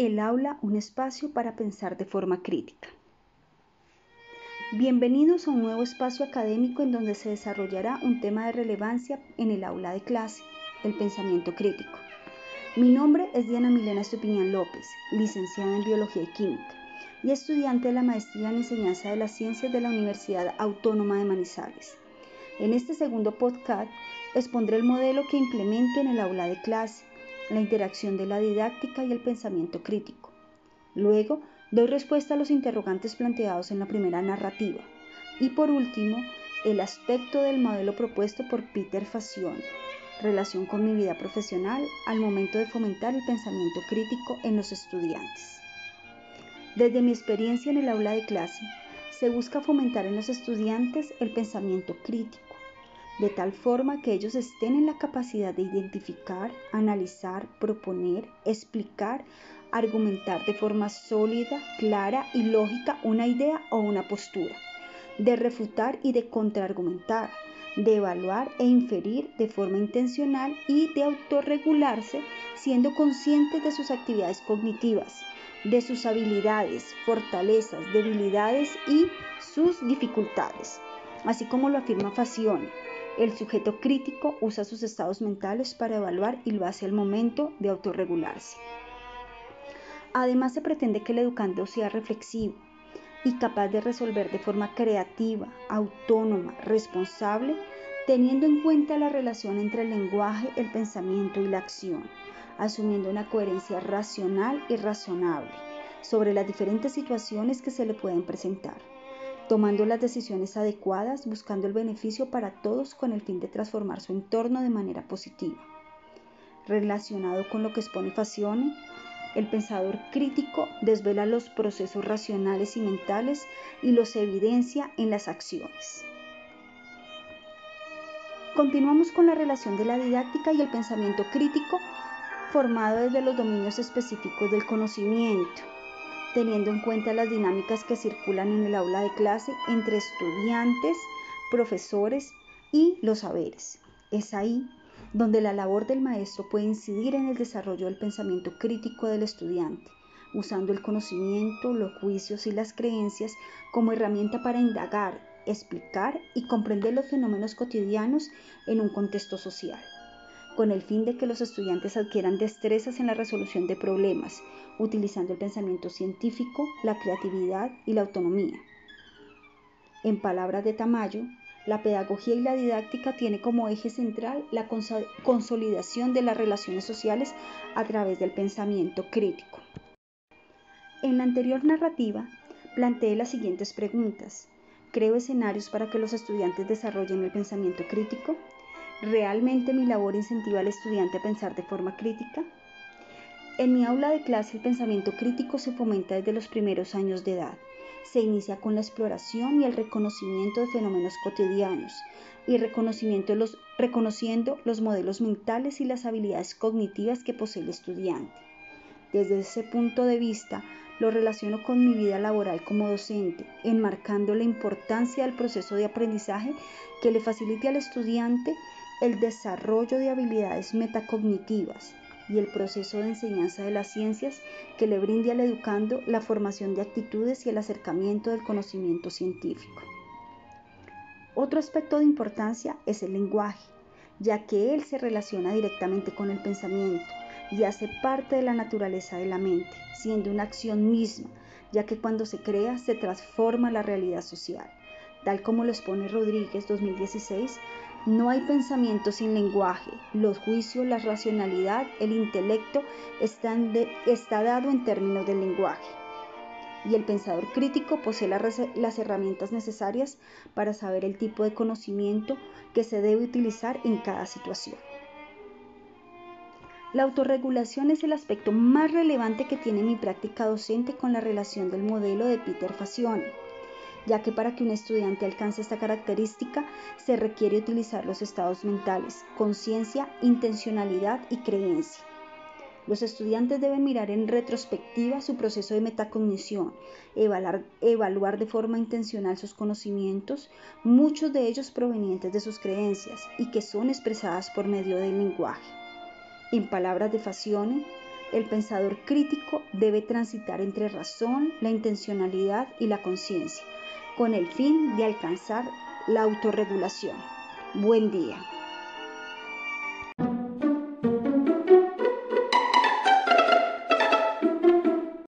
El aula, un espacio para pensar de forma crítica. Bienvenidos a un nuevo espacio académico en donde se desarrollará un tema de relevancia en el aula de clase, el pensamiento crítico. Mi nombre es Diana Milena Estupiñán López, licenciada en Biología y Química y estudiante de la Maestría en Enseñanza de las Ciencias de la Universidad Autónoma de Manizales. En este segundo podcast expondré el modelo que implemento en el aula de clase, la interacción de la didáctica y el pensamiento crítico. Luego, doy respuesta a los interrogantes planteados en la primera narrativa. Y por último, el aspecto del modelo propuesto por Peter Facione, relación con mi vida profesional al momento de fomentar el pensamiento crítico en los estudiantes. Desde mi experiencia en el aula de clase, se busca fomentar en los estudiantes el pensamiento crítico de tal forma que ellos estén en la capacidad de identificar, analizar, proponer, explicar, argumentar de forma sólida, clara y lógica una idea o una postura, de refutar y de contraargumentar, de evaluar e inferir de forma intencional y de autorregularse siendo conscientes de sus actividades cognitivas, de sus habilidades, fortalezas, debilidades y sus dificultades, así como lo afirma Facione el sujeto crítico usa sus estados mentales para evaluar y lo hace al momento de autorregularse. Además, se pretende que el educando sea reflexivo y capaz de resolver de forma creativa, autónoma, responsable, teniendo en cuenta la relación entre el lenguaje, el pensamiento y la acción, asumiendo una coherencia racional y razonable sobre las diferentes situaciones que se le pueden presentar tomando las decisiones adecuadas, buscando el beneficio para todos con el fin de transformar su entorno de manera positiva. Relacionado con lo que expone Facione, el pensador crítico desvela los procesos racionales y mentales y los evidencia en las acciones. Continuamos con la relación de la didáctica y el pensamiento crítico formado desde los dominios específicos del conocimiento, teniendo en cuenta las dinámicas que circulan en el aula de clase entre estudiantes, profesores y los saberes. Es ahí donde la labor del maestro puede incidir en el desarrollo del pensamiento crítico del estudiante, usando el conocimiento, los juicios y las creencias como herramienta para indagar, explicar y comprender los fenómenos cotidianos en un contexto social con el fin de que los estudiantes adquieran destrezas en la resolución de problemas, utilizando el pensamiento científico, la creatividad y la autonomía. En palabras de Tamayo, la pedagogía y la didáctica tiene como eje central la consolidación de las relaciones sociales a través del pensamiento crítico. En la anterior narrativa, planteé las siguientes preguntas. ¿Creo escenarios para que los estudiantes desarrollen el pensamiento crítico? ¿Realmente mi labor incentiva al estudiante a pensar de forma crítica? En mi aula de clase el pensamiento crítico se fomenta desde los primeros años de edad. Se inicia con la exploración y el reconocimiento de fenómenos cotidianos y reconocimiento los, reconociendo los modelos mentales y las habilidades cognitivas que posee el estudiante. Desde ese punto de vista, lo relaciono con mi vida laboral como docente, enmarcando la importancia del proceso de aprendizaje que le facilite al estudiante el desarrollo de habilidades metacognitivas y el proceso de enseñanza de las ciencias que le brinde al educando la formación de actitudes y el acercamiento del conocimiento científico. Otro aspecto de importancia es el lenguaje, ya que él se relaciona directamente con el pensamiento y hace parte de la naturaleza de la mente, siendo una acción misma, ya que cuando se crea se transforma la realidad social. Tal como lo expone Rodríguez 2016, no hay pensamiento sin lenguaje. Los juicios, la racionalidad, el intelecto están está dado en términos del lenguaje. Y el pensador crítico posee las herramientas necesarias para saber el tipo de conocimiento que se debe utilizar en cada situación. La autorregulación es el aspecto más relevante que tiene mi práctica docente con la relación del modelo de Peter Facione ya que para que un estudiante alcance esta característica se requiere utilizar los estados mentales, conciencia, intencionalidad y creencia. Los estudiantes deben mirar en retrospectiva su proceso de metacognición, evaluar, evaluar, de forma intencional sus conocimientos, muchos de ellos provenientes de sus creencias y que son expresadas por medio del lenguaje. En palabras de Facione, el pensador crítico debe transitar entre razón, la intencionalidad y la conciencia, con el fin de alcanzar la autorregulación. Buen día.